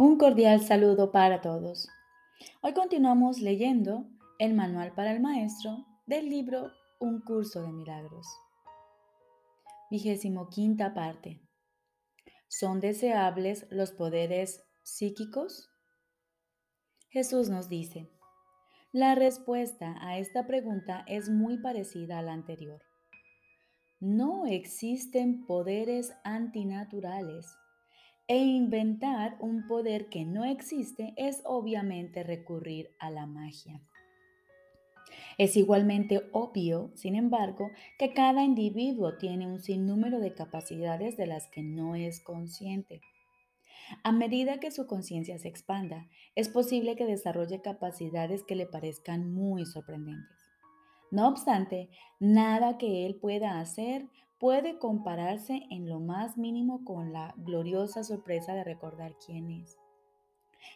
Un cordial saludo para todos. Hoy continuamos leyendo el Manual para el Maestro del libro Un Curso de Milagros. Vigésimo quinta parte. ¿Son deseables los poderes psíquicos? Jesús nos dice, la respuesta a esta pregunta es muy parecida a la anterior. No existen poderes antinaturales e inventar un poder que no existe es obviamente recurrir a la magia. Es igualmente obvio, sin embargo, que cada individuo tiene un sinnúmero de capacidades de las que no es consciente. A medida que su conciencia se expanda, es posible que desarrolle capacidades que le parezcan muy sorprendentes. No obstante, nada que él pueda hacer puede compararse en lo más mínimo con la gloriosa sorpresa de recordar quién es.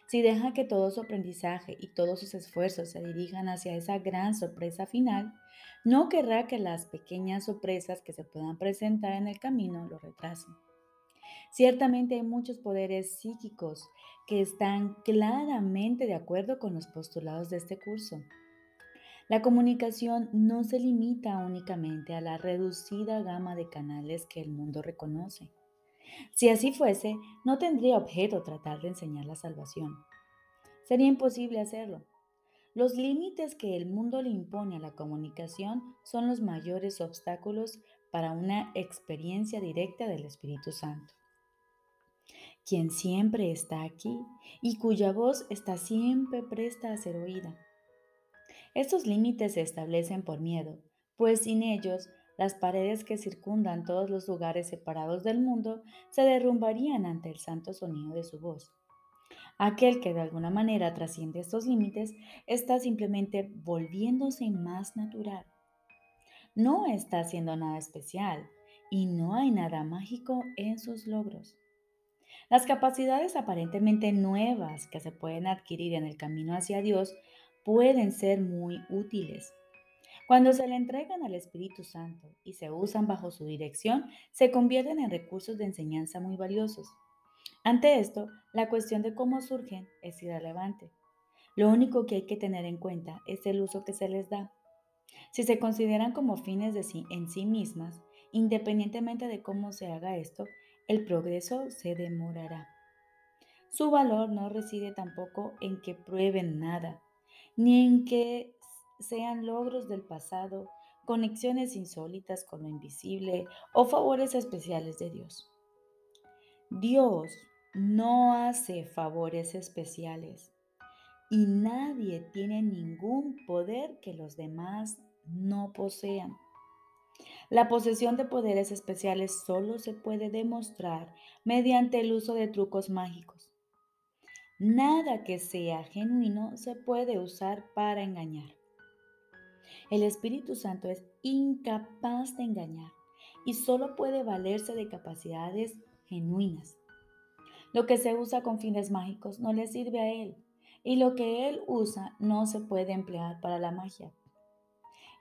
Si deja que todo su aprendizaje y todos sus esfuerzos se dirijan hacia esa gran sorpresa final, no querrá que las pequeñas sorpresas que se puedan presentar en el camino lo retrasen. Ciertamente hay muchos poderes psíquicos que están claramente de acuerdo con los postulados de este curso. La comunicación no se limita únicamente a la reducida gama de canales que el mundo reconoce. Si así fuese, no tendría objeto tratar de enseñar la salvación. Sería imposible hacerlo. Los límites que el mundo le impone a la comunicación son los mayores obstáculos para una experiencia directa del Espíritu Santo, quien siempre está aquí y cuya voz está siempre presta a ser oída. Estos límites se establecen por miedo, pues sin ellos las paredes que circundan todos los lugares separados del mundo se derrumbarían ante el santo sonido de su voz. Aquel que de alguna manera trasciende estos límites está simplemente volviéndose más natural. No está haciendo nada especial y no hay nada mágico en sus logros. Las capacidades aparentemente nuevas que se pueden adquirir en el camino hacia Dios pueden ser muy útiles. Cuando se le entregan al Espíritu Santo y se usan bajo su dirección, se convierten en recursos de enseñanza muy valiosos. Ante esto, la cuestión de cómo surgen es irrelevante. Lo único que hay que tener en cuenta es el uso que se les da. Si se consideran como fines de sí, en sí mismas, independientemente de cómo se haga esto, el progreso se demorará. Su valor no reside tampoco en que prueben nada, ni en que sean logros del pasado, conexiones insólitas con lo invisible o favores especiales de Dios. Dios no hace favores especiales y nadie tiene ningún poder que los demás no posean. La posesión de poderes especiales solo se puede demostrar mediante el uso de trucos mágicos. Nada que sea genuino se puede usar para engañar. El Espíritu Santo es incapaz de engañar y solo puede valerse de capacidades genuinas. Lo que se usa con fines mágicos no le sirve a él y lo que él usa no se puede emplear para la magia.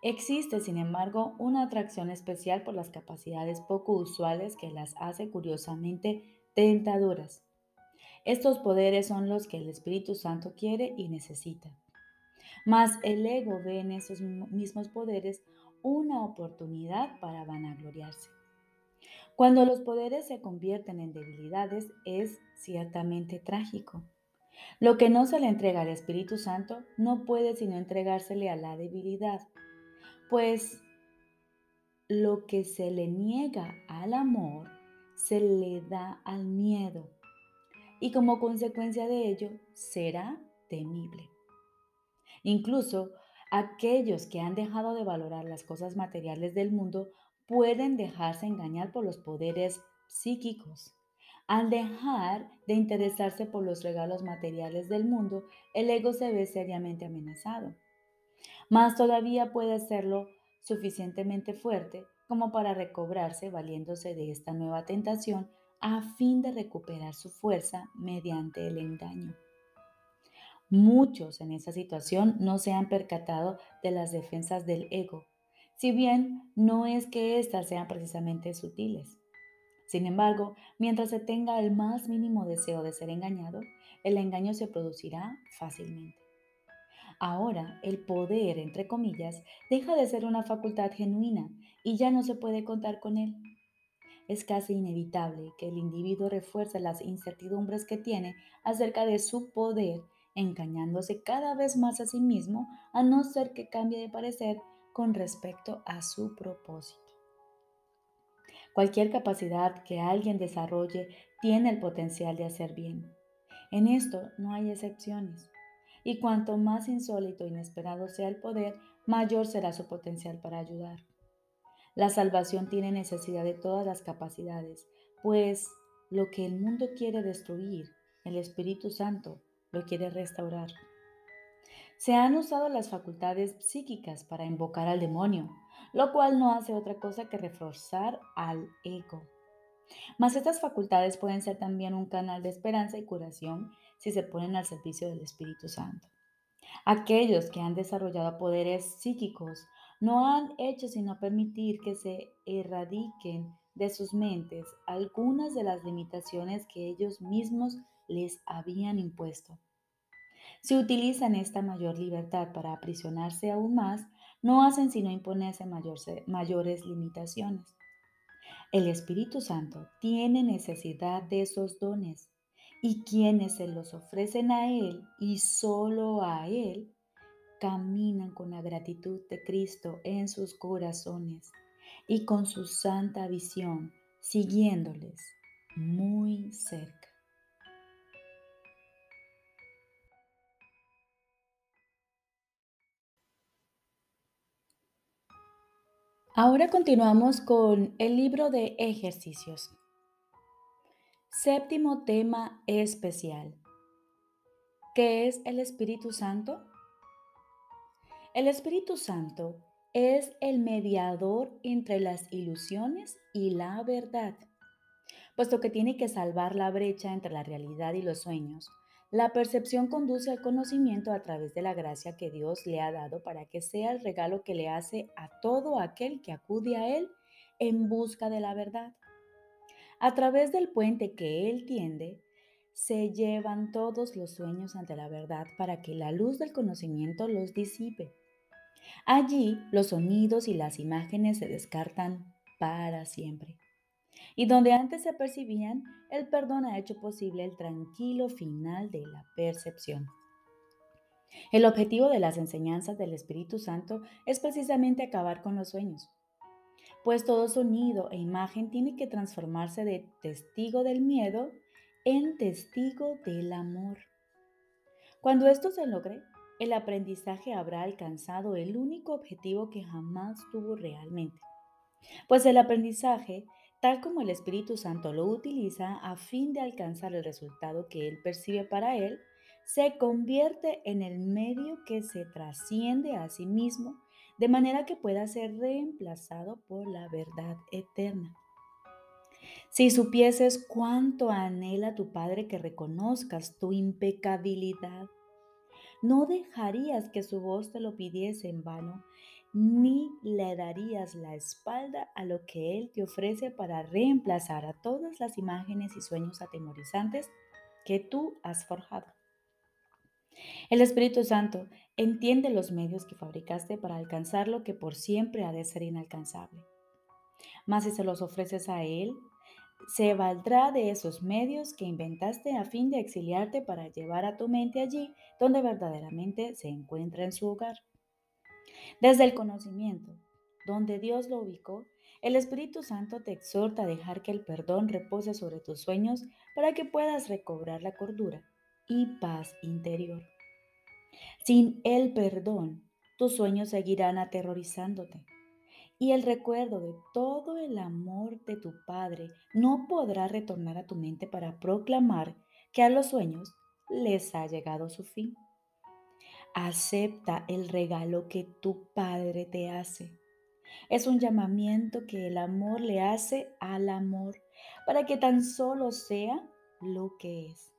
Existe, sin embargo, una atracción especial por las capacidades poco usuales que las hace curiosamente tentadoras. Estos poderes son los que el Espíritu Santo quiere y necesita. Mas el ego ve en esos mismos poderes una oportunidad para vanagloriarse. Cuando los poderes se convierten en debilidades es ciertamente trágico. Lo que no se le entrega al Espíritu Santo no puede sino entregársele a la debilidad, pues lo que se le niega al amor se le da al miedo y como consecuencia de ello será temible. Incluso aquellos que han dejado de valorar las cosas materiales del mundo pueden dejarse engañar por los poderes psíquicos. Al dejar de interesarse por los regalos materiales del mundo, el ego se ve seriamente amenazado. Más todavía puede serlo suficientemente fuerte como para recobrarse valiéndose de esta nueva tentación a fin de recuperar su fuerza mediante el engaño. Muchos en esa situación no se han percatado de las defensas del ego, si bien no es que éstas sean precisamente sutiles. Sin embargo, mientras se tenga el más mínimo deseo de ser engañado, el engaño se producirá fácilmente. Ahora, el poder, entre comillas, deja de ser una facultad genuina y ya no se puede contar con él. Es casi inevitable que el individuo refuerce las incertidumbres que tiene acerca de su poder, engañándose cada vez más a sí mismo, a no ser que cambie de parecer con respecto a su propósito. Cualquier capacidad que alguien desarrolle tiene el potencial de hacer bien. En esto no hay excepciones. Y cuanto más insólito e inesperado sea el poder, mayor será su potencial para ayudar. La salvación tiene necesidad de todas las capacidades, pues lo que el mundo quiere destruir, el Espíritu Santo lo quiere restaurar. Se han usado las facultades psíquicas para invocar al demonio, lo cual no hace otra cosa que reforzar al ego. Mas estas facultades pueden ser también un canal de esperanza y curación si se ponen al servicio del Espíritu Santo. Aquellos que han desarrollado poderes psíquicos no han hecho sino permitir que se erradiquen de sus mentes algunas de las limitaciones que ellos mismos les habían impuesto. Si utilizan esta mayor libertad para aprisionarse aún más, no hacen sino imponerse mayores limitaciones. El Espíritu Santo tiene necesidad de esos dones y quienes se los ofrecen a Él y solo a Él caminan con la gratitud de Cristo en sus corazones y con su santa visión, siguiéndoles muy cerca. Ahora continuamos con el libro de ejercicios. Séptimo tema especial. ¿Qué es el Espíritu Santo? El Espíritu Santo es el mediador entre las ilusiones y la verdad, puesto que tiene que salvar la brecha entre la realidad y los sueños. La percepción conduce al conocimiento a través de la gracia que Dios le ha dado para que sea el regalo que le hace a todo aquel que acude a Él en busca de la verdad. A través del puente que Él tiende, se llevan todos los sueños ante la verdad para que la luz del conocimiento los disipe. Allí los sonidos y las imágenes se descartan para siempre. Y donde antes se percibían, el perdón ha hecho posible el tranquilo final de la percepción. El objetivo de las enseñanzas del Espíritu Santo es precisamente acabar con los sueños, pues todo sonido e imagen tiene que transformarse de testigo del miedo en testigo del amor. Cuando esto se logre, el aprendizaje habrá alcanzado el único objetivo que jamás tuvo realmente. Pues el aprendizaje, tal como el Espíritu Santo lo utiliza a fin de alcanzar el resultado que él percibe para él, se convierte en el medio que se trasciende a sí mismo de manera que pueda ser reemplazado por la verdad eterna. Si supieses cuánto anhela tu Padre que reconozcas tu impecabilidad, no dejarías que su voz te lo pidiese en vano, ni le darías la espalda a lo que Él te ofrece para reemplazar a todas las imágenes y sueños atemorizantes que tú has forjado. El Espíritu Santo entiende los medios que fabricaste para alcanzar lo que por siempre ha de ser inalcanzable. Mas si se los ofreces a Él, se valdrá de esos medios que inventaste a fin de exiliarte para llevar a tu mente allí donde verdaderamente se encuentra en su hogar. Desde el conocimiento, donde Dios lo ubicó, el Espíritu Santo te exhorta a dejar que el perdón repose sobre tus sueños para que puedas recobrar la cordura y paz interior. Sin el perdón, tus sueños seguirán aterrorizándote y el recuerdo de todo el amor de tu Padre no podrá retornar a tu mente para proclamar que a los sueños les ha llegado su fin. Acepta el regalo que tu Padre te hace. Es un llamamiento que el amor le hace al amor para que tan solo sea lo que es.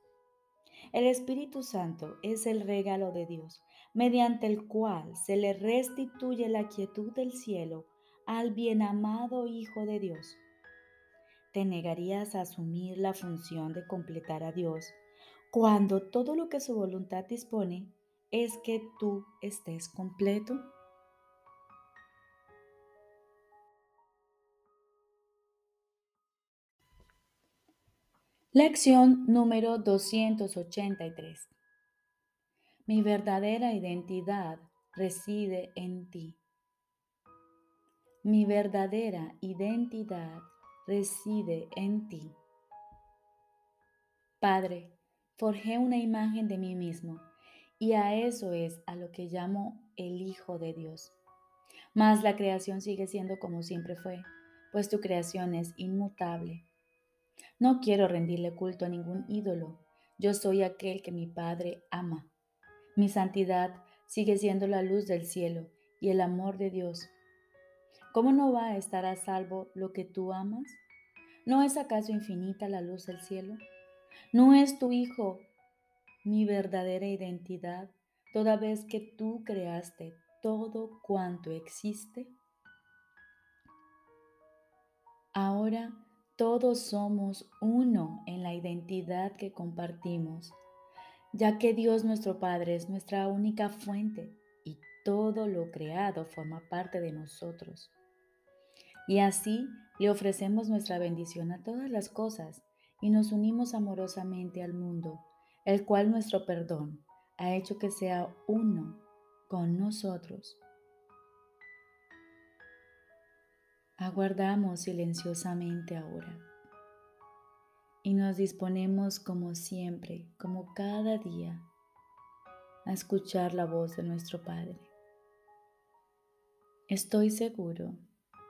El Espíritu Santo es el regalo de Dios, mediante el cual se le restituye la quietud del cielo al bien amado Hijo de Dios. ¿Te negarías a asumir la función de completar a Dios cuando todo lo que su voluntad dispone es que tú estés completo. Lección número 283. Mi verdadera identidad reside en ti. Mi verdadera identidad reside en ti. Padre, forjé una imagen de mí mismo y a eso es a lo que llamo el Hijo de Dios. Mas la creación sigue siendo como siempre fue, pues tu creación es inmutable. No quiero rendirle culto a ningún ídolo. Yo soy aquel que mi Padre ama. Mi santidad sigue siendo la luz del cielo y el amor de Dios. ¿Cómo no va a estar a salvo lo que tú amas? ¿No es acaso infinita la luz del cielo? ¿No es tu Hijo mi verdadera identidad toda vez que tú creaste todo cuanto existe? Ahora todos somos uno en la identidad que compartimos, ya que Dios nuestro Padre es nuestra única fuente y todo lo creado forma parte de nosotros. Y así le ofrecemos nuestra bendición a todas las cosas y nos unimos amorosamente al mundo, el cual nuestro perdón ha hecho que sea uno con nosotros. Aguardamos silenciosamente ahora y nos disponemos como siempre, como cada día, a escuchar la voz de nuestro Padre. Estoy seguro